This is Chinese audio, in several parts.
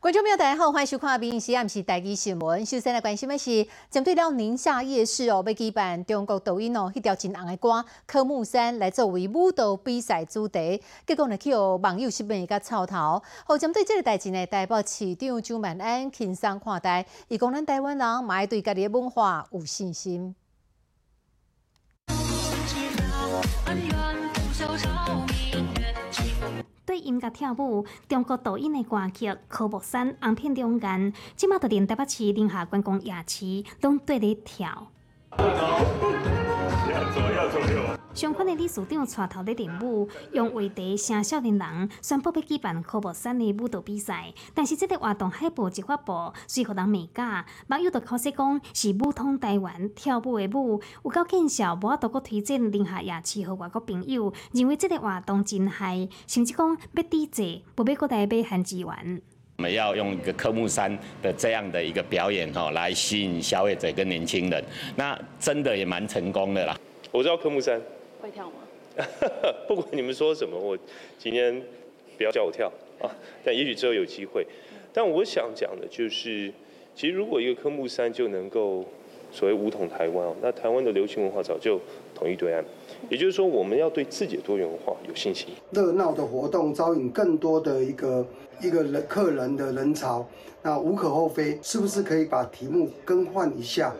观众朋友，大家好，欢迎收看《明时暗时台记新闻》。首先来关心的是，针对了宁夏夜市哦，要举办中国抖音哦，迄条真红的歌《科目三》来作为舞蹈比赛主题，结果呢，去互网友十分个操头。好，针对这个代志呢，台北市长周万安轻松看待，伊讲咱台湾人嘛要对家己的文化有信心。对音乐跳舞，中国抖音的歌曲《科目三》红遍中间，即马就连台北市宁夏观光夜市拢对咧跳。相关的理事长带头咧练舞，用话题声少年人宣布要举办科目三的舞蹈比赛。但是这个活动海报一发布，随互人美假，网友就考试讲是舞通台湾跳舞的舞，有够见效，无法度搁推荐宁夏夜市和外国朋友，认为这个活动真嗨，甚至讲要抵制，不要搁来买限资源。我们要用一个科目三的这样的一个表演哈，来吸引消费者跟年轻人，那真的也蛮成功的啦。我知道科目三。会跳吗？不管你们说什么，我今天不要叫我跳啊！但也许之后有机会。但我想讲的就是，其实如果一个科目三就能够所谓武统台湾哦，那台湾的流行文化早就统一对岸。也就是说，我们要对自己的多元文化有信心。热闹的活动招引更多的一个一个人客人的人潮，那无可厚非。是不是可以把题目更换一下，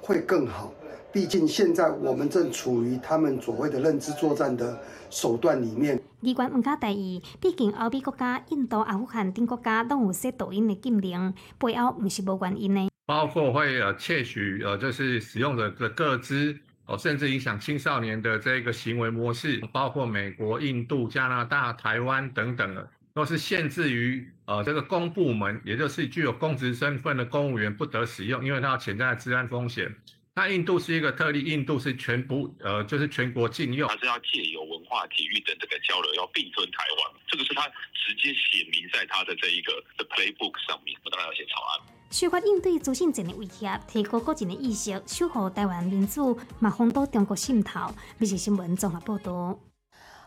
会更好？毕竟现在我们正处于他们所谓的认知作战的手段里面。议员唔敢大意，毕竟欧美国家、印度、阿富汗等国家都有设抖音的禁令，背后唔是无原因的。包括会呃窃取呃就是使用者的个资哦，甚至影响青少年的这个行为模式，包括美国、印度、加拿大、台湾等等的，都是限制于呃这个公部门，也就是具有公职身份的公务员不得使用，因为它有潜在的治安风险。那印度是一个特例，印度是全部呃，就是全国禁用。它是要借由文化、体育等这个交流，要并吞台湾。这个是他直接写明在他的这一个的 playbook 上面，我当然要写草案。修法应对朱姓镇的威胁，提高国人的意识，守护台湾民主，嘛防堵中国渗透。美食新闻综合报道。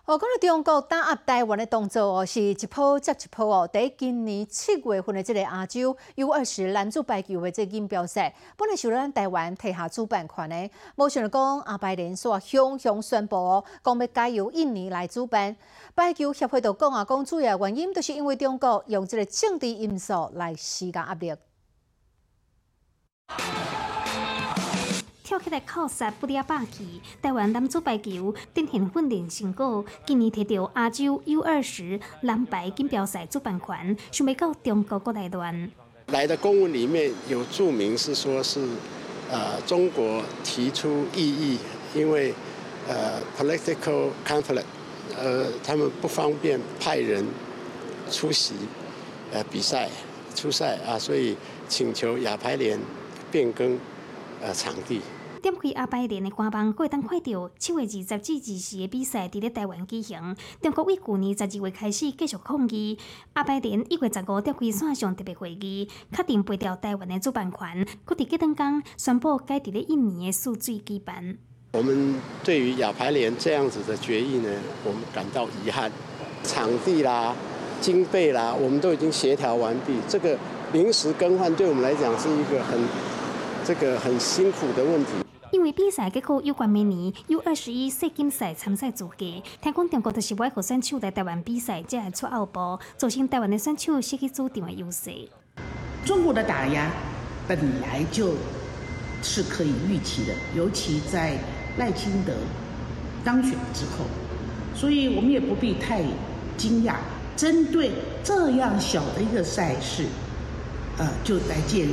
哦，讲到中国打压台湾的动作哦，是一波接一波哦。在今年七月份的这个亚洲 U 二十男子排球的这个锦标赛，本来是咱台湾提下主办权的，无想到讲阿拜连说雄雄宣布哦，讲要改由印尼来主办。排球协会就讲啊，讲主要原因都是因为中国用这个政治因素来施加压力。跳起来靠杀不离霸气，台湾男子排球展现训练成果，今年摕到亚洲 U 二十男排锦标赛主办权，想要到中国国来乱。来的公文里面有注明是说是，呃，中国提出异议，因为呃 political conflict，呃，他们不方便派人出席呃比赛出赛啊，所以请求亚排联变更呃场地。点开阿拜连的官网，可以当看到七月二十至二十的比赛伫咧台湾举行。中国为去年十二月开始继续抗议，阿拜连一月十五召开线上特别会议，确定背调台湾的主办权，佮伫吉登港宣布改伫咧一年的数据举办。我们对于亚排联这样子的决议呢，我们感到遗憾。场地啦、经费啦，我们都已经协调完毕，这个临时更换对我们来讲是一个很这个很辛苦的问题。因为比赛结果有关明年 U 二十一世锦赛参赛资格，听讲中国就是外国选手来台湾比赛，才会出造成台湾的选手失去主场的优势。中国的打压本来就是可以预期的，尤其在赖清德当选之后，所以我们也不必太惊讶。针对这样小的一个赛事，呃，就来介入，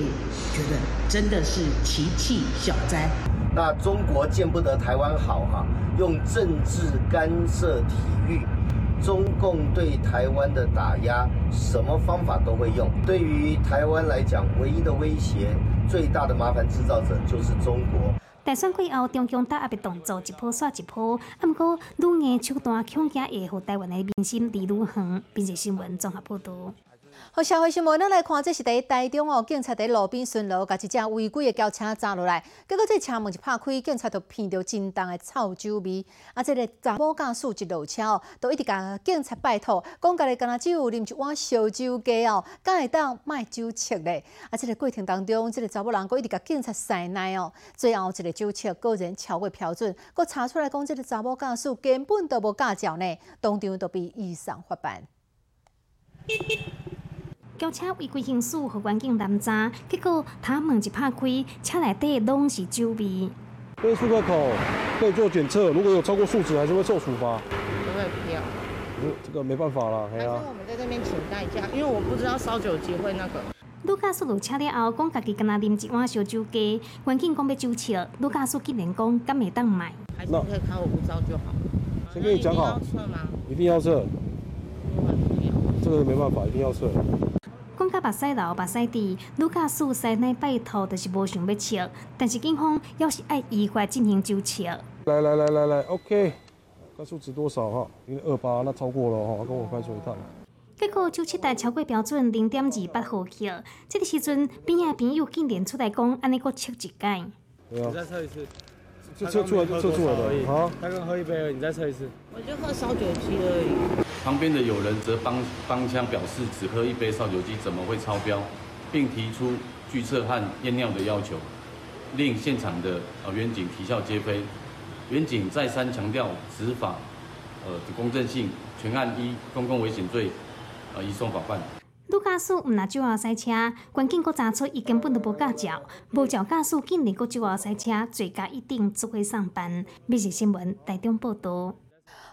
觉得真的是奇气小灾。那中国见不得台湾好哈，用政治干涉体育，中共对台湾的打压，什么方法都会用。对于台湾来讲，唯一的威胁、最大的麻烦制造者就是中国。大选过后，中共打压的动作一波刷一波，啊，不过愈硬手段恐惊会互台湾的民心离愈远。并且新闻综合报道。好，社会新闻，咱来看，这是伫台中哦，警察伫路边巡逻，甲一只违规的轿车砸落来，结果这车门一拍开，警察就闻到真重的臭酒味。啊，这个查某驾驶一路车哦，都一直甲警察拜托，讲家己敢若只有啉一碗烧酒鸡哦，敢会当卖酒测咧。啊，这个过程当中，这个查某人佫一直甲警察塞奶哦，最后一个酒测果然超过标准，佫查出来讲，这个查某驾驶根本都无驾照呢，当场都被依上法办。轿车违规行驶，互环境拦查，结果他门一拍开，车内底拢是酒味。这出个口可以做检测，如果有超过数值，还是会受处罚。不会。这个没办法了，还是我们在这边请代驾，因为我不知道烧酒机会那个。女驾驶落车了后，讲家己跟他啉一碗烧酒鸡，环境讲要酒测，女驾驶竟然讲敢会当买。还是可以开我无照就好。先跟你讲好。一定要测吗？一定要测。这个没办法，一定要测。讲甲目屎流、目屎滴，女驾驶塞内拜托，就是无想要测，但是警方要是爱依法进行纠测。来来来来来，OK，看数值多少哈？因为二八，那超过了哈，跟我快说一趟。结果九七台超过标准零点二八毫克，这个时阵边仔朋友竟然出来讲，安尼搁测一届。对啊。再测一次。就测出来就测出来了。好。他刚喝一杯了，你再测一次。我就喝烧酒鸡而已。旁边的友人则帮帮腔表示，只喝一杯烧酒鸡怎么会超标，并提出拒测和验尿的要求，令现场的呃远警啼笑皆非。远警再三强调执法呃的公正性，全案依公共危险罪呃移送法办。女驾驶毋拿酒后驶车，关键阁查出伊根本都无驾照，无照驾驶竟然阁酒后驶车，罪加一定，只会上班。每日新闻台中报道。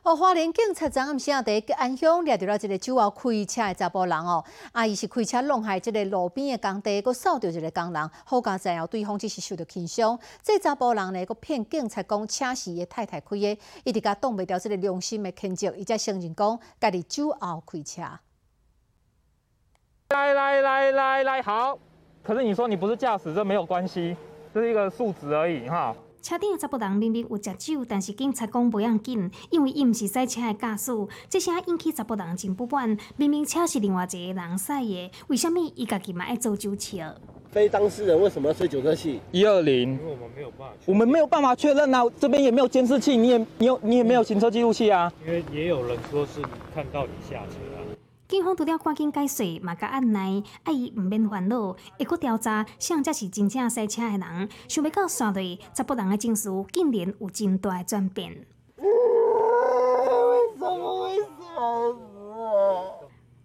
哦，花莲警察昨暗时啊，伫安乡掠着了一个酒后开车的查甫人哦，啊，伊是开车弄害这个路边的工地，佮扫着一个工人，好加在后对方只是受到轻伤。这查甫人呢，佮骗警察讲车是伊太太开的，一直甲挡袂掉这个良心的谴责，伊才承认讲家己酒后开车。来来来来来，好。可是你说你不是驾驶，这没有关系，这是一个数值而已哈。车顶的查甫人明明有食酒，但是警察讲不要紧，因为伊毋是赛车的驾驶。这声引起查甫人真不满。明明车是另外一个人赛的，为什么伊家己嘛爱做酒车？非当事人为什么要吹酒测器？一二零。因为我们没有办法，我们没有办法确认啊，这边也没有监视器，你也你有你也没有行车记录器啊。因为也有人说是看到你下车啊。警方除了赶紧解释，嘛甲按内，啊伊毋免烦恼，会搁调查，谁才是真正赛车的人。想要到线内，查甫人的情绪竟然有真大的转变。为什么会这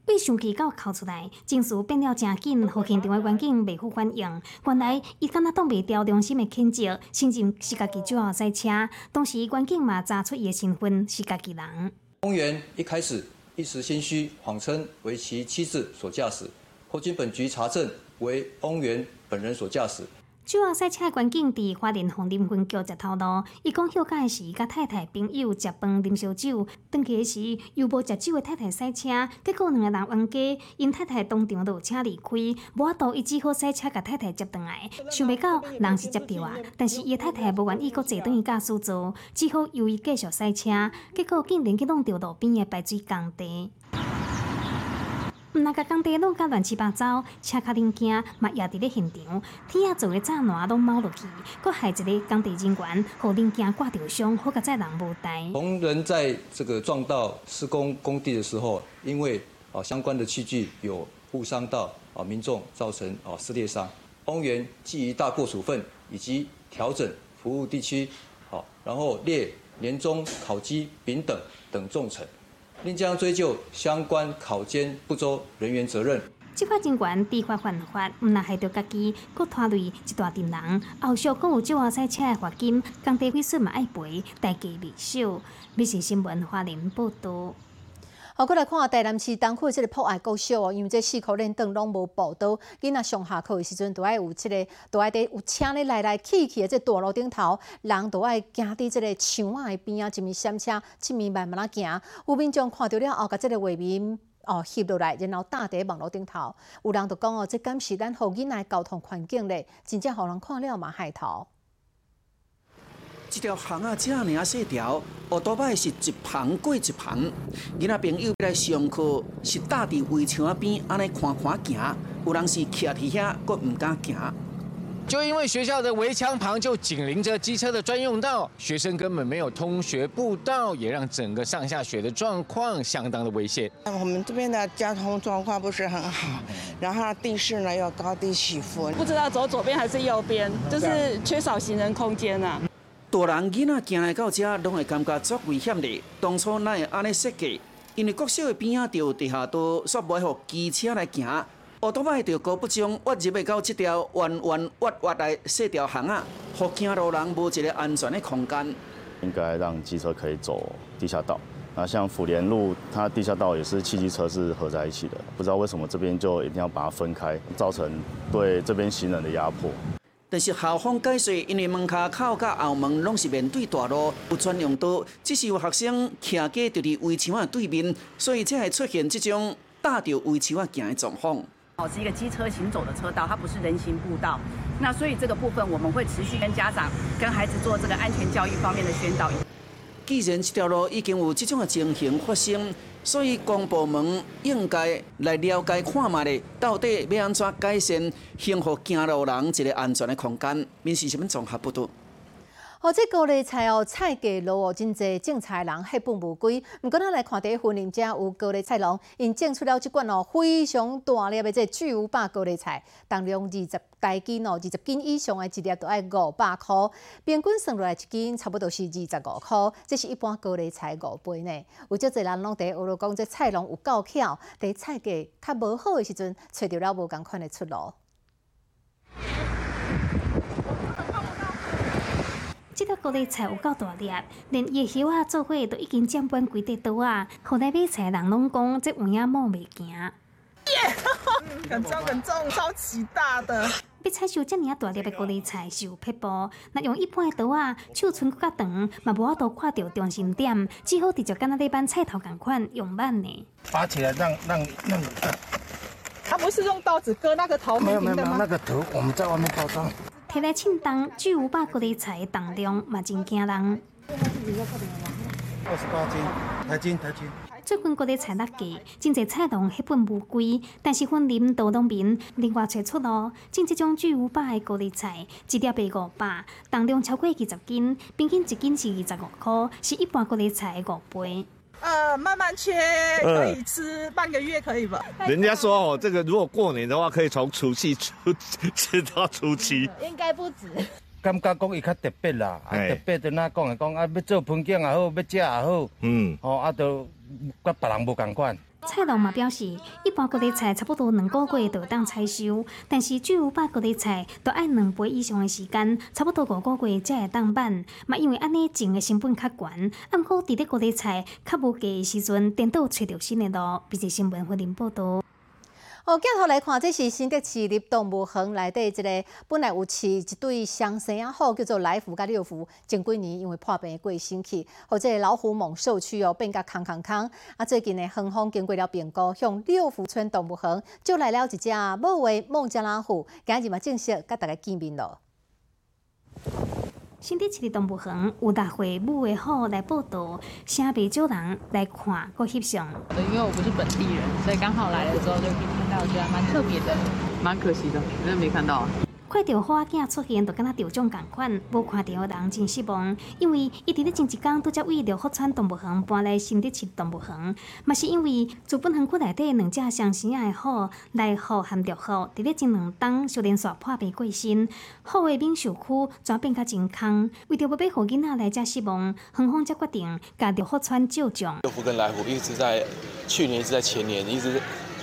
被生气到哭出来，情绪变了真紧，互现场的环境袂好反应。原来伊敢若挡袂牢良心的谴责，甚至是家己就要赛车。当时环境嘛查出伊的身份是家己人。公园一开始。一时心虚，谎称为其妻子所驾驶，后经本局查证为翁源本人所驾驶。酒后赛车的关键伫花莲红林分局接头路，伊讲休假时甲太太朋友食饭啉烧酒，回去时又无食酒的太太赛车，结果两个人冤家，因太太当场落车离开，无法度伊只好赛车甲太太接回来。想袂到人是接着啊，但是伊太太无愿意搁坐等伊驾驶座，只好由伊继续赛车，结果竟然去弄到路边的排水工地。毋那甲工地弄甲乱七八糟，车卡零件嘛也伫咧现场，天啊做诶炸烂拢猫落去，搁害一个工地人员，互零件挂着伤，好甲载人无代。同仁在这个撞到施工工地的时候，因为啊相关的器具有误伤到啊民众，造成啊撕裂伤，公园基于大过处分以及调整服务地区，好，然后列年终考绩丙等等重惩。并将追究相关考监不周人员责任。执法人员知法犯法，唔但害到家己，搁拖累一大群人。后续更有酒后赛车的罚金，工地毁损嘛爱赔，代价未少。美食新闻华联报道。好，过来看下台南市东区即个破案高少哦，因为这四颗连灯拢无报道，囡仔上下课的时阵都爱有即个，都爱伫有车咧来来去去的这大路顶头，人都爱行伫即个墙仔的边啊，一面闪车，一面慢慢啊行。有民众看到了后，甲即个画面哦翕落来，然后搭伫网络顶头，有人就讲哦，这敢是咱好囡仔交通环境咧，真正互人看了嘛害头。这条巷啊，这样细条，我多摆是一旁过一旁。囡仔朋友来上课是搭伫围墙边，安尼看看行。有人是徛伫遐，佫唔敢行。就因为学校的围墙旁就紧邻着机车的专用道，学生根本没有通学步道，也让整个上下学的状况相当的危险。我们这边的交通状况不是很好，然后地势呢又高低起伏，不知道走左边还是右边，就是缺少行人空间啊。大人囡仔行来到遮，拢会感觉足危险的。当初哪会安尼设计？因为国小的边啊，就地下道，煞袂互机车来行。乌多摆着高不将挖入来到这条弯弯弯弯的细条巷啊，互行路人无一个安全的空间。应该让机车可以走地下道。那像辅联路，它地下道也是汽机车是合在一起的，不知道为什么这边就一定要把它分开，造成对这边行人的压迫。但是校方解释，因为门卡口甲后门拢是面对大路，有专用道，只是有学生徛家就伫围墙的对面，所以才会出现这种搭着围墙啊行的状况。哦，是一个机车行走的车道，它不是人行步道。那所以这个部分我们会持续跟家长、跟孩子做这个安全教育方面的宣导。既然这条路已经有这种的情形发生，所以公部门应该来了解看卖咧，到底要安怎改善，幸福行路人一个安全的空间。民事新闻综合报道。哦，这高丽菜哦，菜价落哦，真济种菜人血本无归。毋过咱来看第一份林遮有高丽菜农，因种出了一罐哦，非常大粒的这巨无霸高丽菜，重量二十大斤哦，二十斤以上的一粒都爱五百块，平均算落来一斤差不多是二十五块，这是一般高丽菜五倍呢。有足侪人拢伫学了讲，这菜农有够巧，伫菜价较无好的时阵，找到了无共款的出路。这条高丽菜有够大粒，连叶叶啊做伙都已经占半规地刀啊！后来买菜人拢讲这有影摸袂行。耶，很重很重，超级大的。要采收这么大粒的高丽菜是有撇步，那用一般的刀啊，手寸搁较长，嘛无法度看到中心点，只好直接跟那一般菜头共款用慢呢。拔起来让让让。他不是用刀子割那个头没有没有没有，那个头我们在外面包装。摕来称重，巨无霸高丽菜重量嘛真惊人。二十八斤，台斤台斤。这份高丽菜辣价，真济菜农血本无归，但是分林道农民另外找出路，种这种巨无霸的高丽菜，一粒卖五百，重量超过二十斤，平均一斤是二十五块，是一般高丽菜的五倍。呃，慢慢切可以吃半个月可以吧？人家说哦，这个如果过年的话，可以从除夕吃 吃到初七。应该不止。感觉讲伊较特别啦，啊特别的哪讲啊讲啊，要做盆景也好，要食也好，嗯，哦啊都甲别人无共款。菜农嘛表示，一般高丽菜差不多两个月就当采收，但是巨无霸高丽菜都爱两倍以上的时间，差不多五个月才会当办。嘛，因为安尼种的成本较悬，按过伫咧高丽菜较无价的时阵，颠倒找着新的路。比如新闻欢迎报道。哦，镜头来看，这是新德市立动物园内底一个本来有饲一对双生啊，好叫做来福甲六福。前几年因为破病过身去，或者老虎猛兽区哦变甲空空空。啊，最近呢，园方经过了变故，向六福村动物园就来了一只母为孟加拉虎，今日嘛正式甲大家见面咯。新德市立动物园有大会母的虎来报道，城北少人来看和翕相。因为我不是本地人，所以刚好来了之后就可以看到，我觉得蛮特别的，蛮可惜的，真的没看到。看到花仔出现，就敢若得奖共款，无看到人真失望。因为伊伫咧前一工拄则为了福川动物园搬来新德市动物园，嘛是因为自本园区内底两只相生的虎，来虎含着虎，伫咧前两冬小连续破病过身，虎的免受区转变较健康。为着要俾好囡仔来遮失望，园方才决定甲着福川照奖。六福跟来福一直在去年，一直在前年，一直。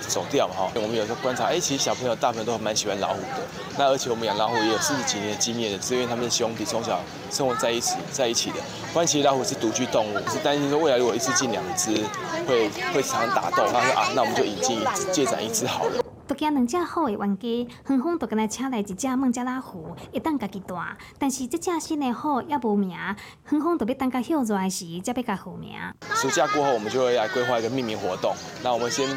走掉哈，我们有时候观察，哎，其实小朋友大部分都蛮喜欢老虎的。那而且我们养老虎也有四十几年的经验的，是因为他们是兄弟，从小生活在一起，在一起的。不然其实老虎是独居动物，是担心说未来如果一次进两只，会会常常打斗。他说啊，那我们就引进一只，借展一只好了。都惊两只虎的冤家，远方都跟来请来一只孟加拉虎，会当家己带。但是这只新的虎也无名，远方都要等到休热时才要甲虎名。暑假过后，我们就会来规划一个命名活动。那我们先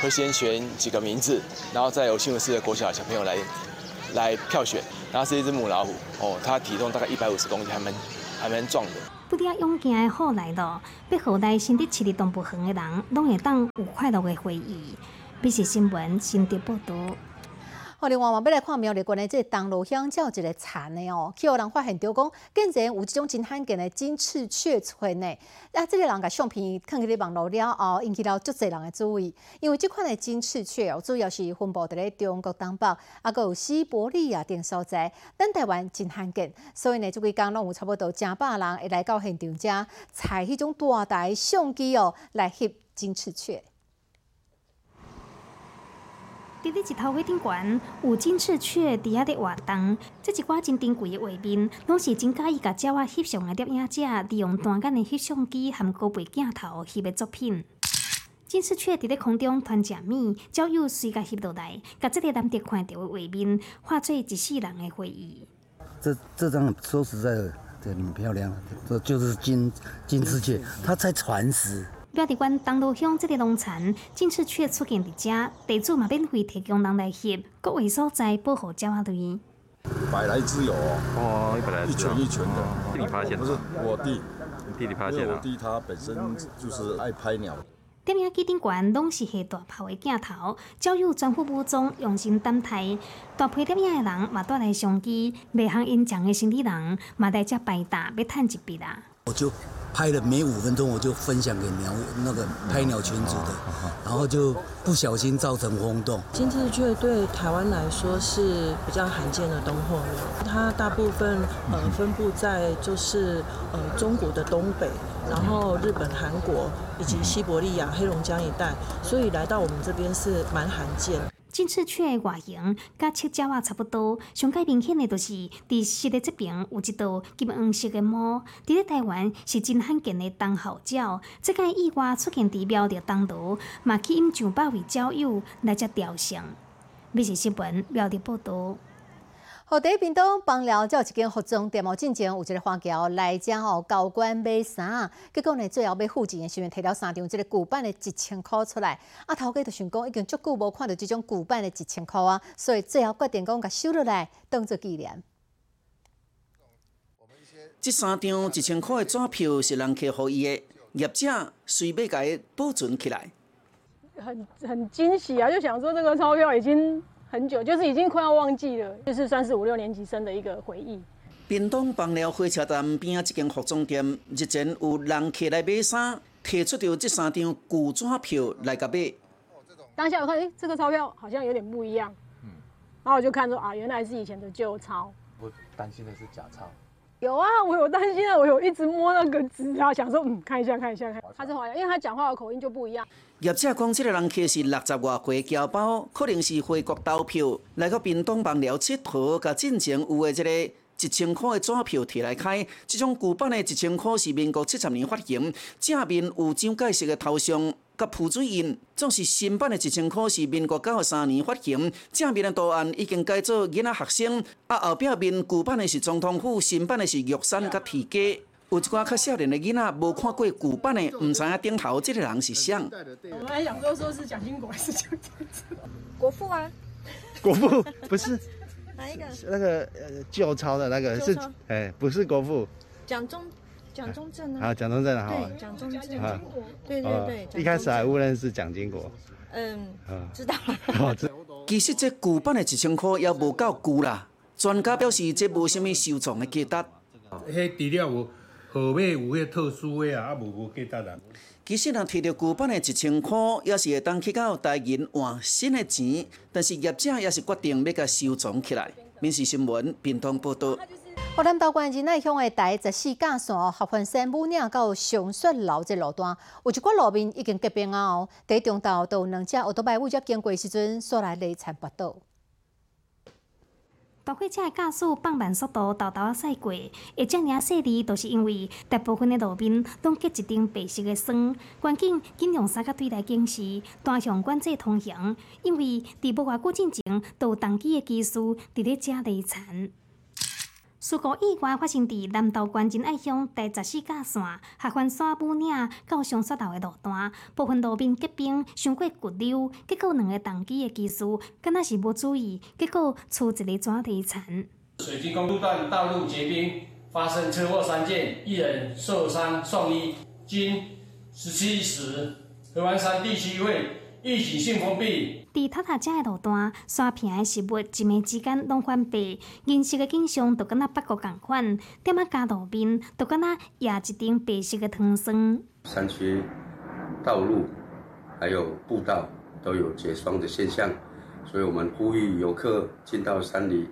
会先选几个名字，然后再由新闻室的国小小朋友来来票选。然后是一只母老虎，哦，它体重大概一百五十公斤，还蛮还蛮壮的。不只勇敢的好来咯，要好来身体七日动物园的人，拢会当有快乐的回忆。美食新闻，新德报道。好，另外我要来看苗栗县的这东路乡，有一个田的哦，去有人发现到讲，竟然有这种真罕见的金翅雀出现呢。啊，这个人甲相片放去咧网络了后，引起了足侪人的注意。因为这款的金翅雀哦，主要是分布伫咧中国东北，啊，个有西伯利亚等所在，咱台湾真罕见。所以呢，即几工拢有差不多成百人会来到现场，遮采迄种大台相机哦来翕金翅雀。伫咧一头火顶悬有金翅雀伫遐咧活动，即一寡真珍贵的画面，拢是真介意甲鸟仔翕相的摄影者利用单眼的翕相机和高倍镜头翕的作品。金翅雀伫咧空中团食米，鸟友随甲翕落来，甲即个难得看到的画面，化作一世人的回忆。这这张说实在的，这很漂亮，这就是金金翅雀，它在传世。苗栗县东路乡这个农场，金翅雀出现伫遮，地主嘛免费提供人来翕，各位所在保护鸟仔类。百来只有哦，一百来只，一群一群的。弟弟发现不是我弟，你弟弟发现我弟他本身就是爱拍鸟。电影机顶悬拢是下大炮的镜头，鸟友全副武装，用心等待。大批电影的人嘛带来相机，未行演讲的生理人嘛在遮摆搭，要趁一笔啦。我就。拍了没五分钟，我就分享给鸟那个拍鸟群组的，然后就不小心造成轰动。金翅雀对台湾来说是比较罕见的东货鸟，它大部分呃分布在就是呃中国的东北，然后日本、韩国以及西伯利亚、黑龙江一带，所以来到我们这边是蛮罕见。金翅雀的外形甲七鸟仔差不多，上界明显的就是伫室内这边有一道金黄色的毛。伫咧台湾是真罕见的冬候鸟，即个意外出现伫苗栗东路，嘛去因上百位鸟友来遮雕像。美食新闻苗栗报道。好，第一边东帮了，有一间服装店哦，进前有一个花轿来将哦，高官买衫，结果呢，最后要付钱的时阵，摕了三张这个旧版的一千块出来。啊，头家就想讲，已经足久无看到这种旧版的一千块啊，所以最后决定讲，甲收落来当做纪念。这三张一千块的纸票是人客互伊的，业者随便甲伊保存起来。很很惊喜啊，就想说这个钞票已经。很久，就是已经快要忘记了，就是算是五六年级生的一个回忆。屏东放了火车站边啊，一间服装店日前有人客来买衫，提出着这三张旧纸票来甲买。当下我看，哎，这个钞票好像有点不一样。嗯。然后我就看说，啊，原来是以前的旧钞。我担心的是假钞。有啊，我有担心啊，我有一直摸那个纸啊，想说，嗯，看一下，看一下，看。他是华侨，因为他讲话的口音就不一样。业者讲，这个人客是六十外岁侨胞，可能是回国投票来到屏东望寮佚佗，甲进前有的这个一千块的纸票摕来开。这种古板的一千块是民国七十年发行，正面有蒋介石的头像。甲浮水印，总是新版的一千块是民国九十三年发行，正面的图案已经改做囡仔学生，啊后壁面旧版的是总统府，新版的是玉山甲铁家。有一寡较少年的囡仔无看过旧版的，唔知影顶头这个人是谁。我们还想说说是蒋经国还是蒋介石？国父啊？国父 不是？哪一个？那个呃旧钞的那个是？哎，不是国父。蒋中。蒋中正啊，蒋中正好，对，蒋中正，对对对，一开始还误认是蒋经国，嗯，知道了。其实这旧版的一千块也无够旧啦，专家表示这无什么收藏的价值。迄除了有号码有迄特殊的啊，啊无无价值啦。其实若摕到旧版的一千块，也是会当去到台银换新的钱，但是业者也是决定要甲收藏起来。民事新闻，平东报道。河南道关仁爱乡的第十四架线合欢山母岭到上雪楼这路段，有一寡路面已经结冰啊！哦，第中道都有两只奥多拜为咗经过时阵，所来累残跋倒。大货车的驾驶放慢速度，豆豆啊驶过，会遮尔细致，都是因为大部分的路面拢结一层白色的霜。环境尽量三甲对待警示，单向管制通行，因为伫无外过进前，都有当机的。技术伫咧遮累残。事故意外发生伫南投县仁爱乡第十四架线合欢山母岭到上雪道的路段，部分路面结冰，伤过骨溜，结果两个同机的技师敢若是无注意，结果出一个抓地残。水基公路段道路结冰，发生车祸三件，一人受伤送医。今十七时，合欢山地区为疫情性封闭。伫塔塔遮的路段，刷屏的食物一暝之间拢翻白，颜色的景象就敢若北国共款，点啊加路面，就敢若压一顶白色的糖霜。山区道路还有步道都有结霜的现象，所以我们呼吁游客进到山里，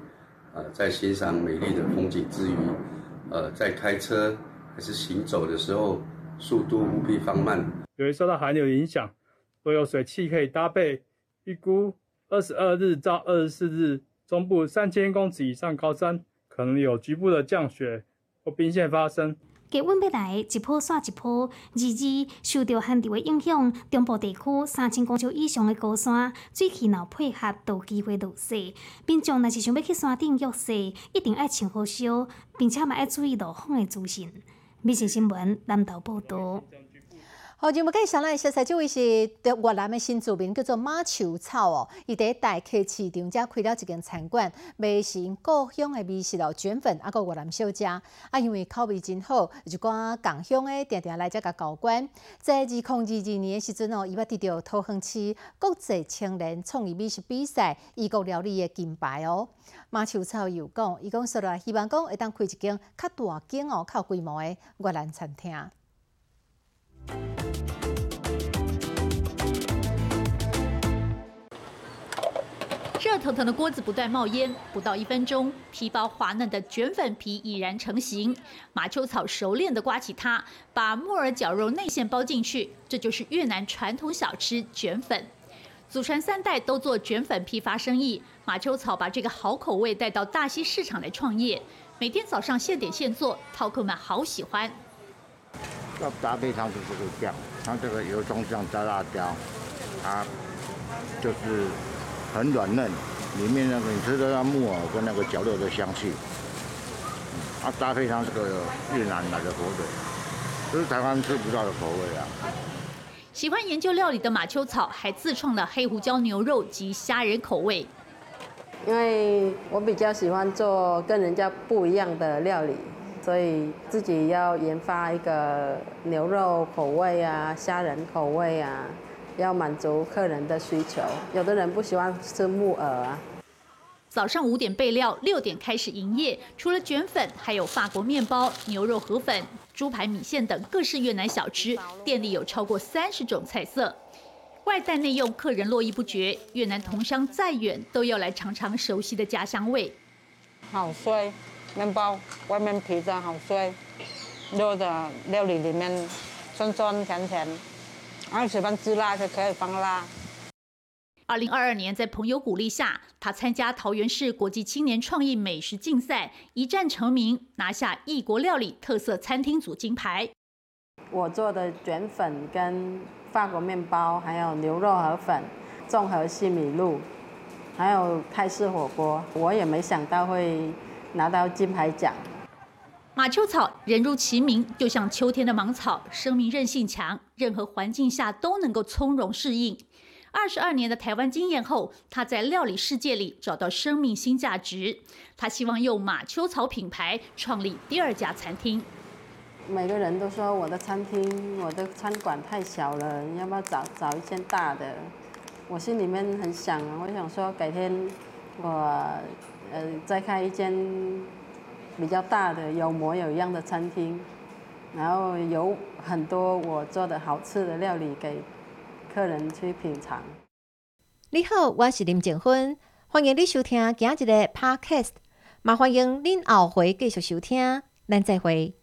呃，在欣赏美丽的风景之余，呃，在开车还是行走的时候，速度务必放慢。由于受到寒流影响，所有水汽可以搭配。预估二十二日到二十四日，中部三千公尺以上高山可能有局部的降雪或冰线发生。气温要来一波刷一波，二二受到寒流的影响，中部地区三千公尺以上的高山水气若配合，都机会落雪。民众若是想要去山顶浴雪，一定要穿好烧，并且嘛要注意路况的资讯。美食新闻南投报道。好，今物介绍咱小菜，这位是越南的新住民，叫做马秋草哦。伊伫大客市场遮开了一间餐馆，卖成故乡的美食哦，卷粉啊，个越南小食啊，因为口味真好，就讲港乡的定定来遮甲交关。在二零二二年的时阵哦，伊捌得到桃园市国际青年创意美食比赛异国料理的金牌哦。马秋草又讲，伊讲说来希望讲会当开一间较大间哦、较规模的越南餐厅。热腾腾的锅子不断冒烟，不到一分钟，皮薄滑嫩的卷粉皮已然成型。马秋草熟练地刮起它，把木耳绞肉内馅包进去，这就是越南传统小吃卷粉。祖传三代都做卷粉批发生意，马秋草把这个好口味带到大溪市场来创业，每天早上现点现做，饕客们好喜欢。要搭配它的这个酱，它这个油葱酱加辣椒，它就是很软嫩，里面那个你吃得到木耳跟那个绞肉的香气，啊搭配上这个越南来的火腿，这是台湾吃不到的口味啊。喜欢研究料理的马秋草还自创了黑胡椒牛肉及虾仁口味，因为我比较喜欢做跟人家不一样的料理。所以自己要研发一个牛肉口味啊，虾仁口味啊，要满足客人的需求。有的人不喜欢吃木耳啊。早上五点备料，六点开始营业。除了卷粉，还有法国面包、牛肉河粉、猪排米线等各式越南小吃。店里有超过三十种菜色，外带内用，客人络绎不绝。越南同乡再远，都要来尝尝熟悉的家乡味。好衰。面包外面皮的好脆，肉的料理里面酸酸甜甜，然后喜欢吃辣就可以放辣。二零二二年，在朋友鼓励下，他参加桃园市国际青年创意美食竞赛，一战成名，拿下异国料理特色餐厅组金牌。我做的卷粉跟法国面包，还有牛肉河粉、综合西米露，还有泰式火锅，我也没想到会。拿到金牌奖。马秋草人如其名，就像秋天的芒草，生命韧性强，任何环境下都能够从容适应。二十二年的台湾经验后，他在料理世界里找到生命新价值。他希望用马秋草品牌创立第二家餐厅。每个人都说我的餐厅、我的餐馆太小了，你要不要找找一间大的？我心里面很想，我想说改天我。呃，再开一间比较大的、有模有样的餐厅，然后有很多我做的好吃的料理给客人去品尝。你好，我是林静芬，欢迎你收听今日的 Podcast，麻欢迎您后回继续收听，咱再会。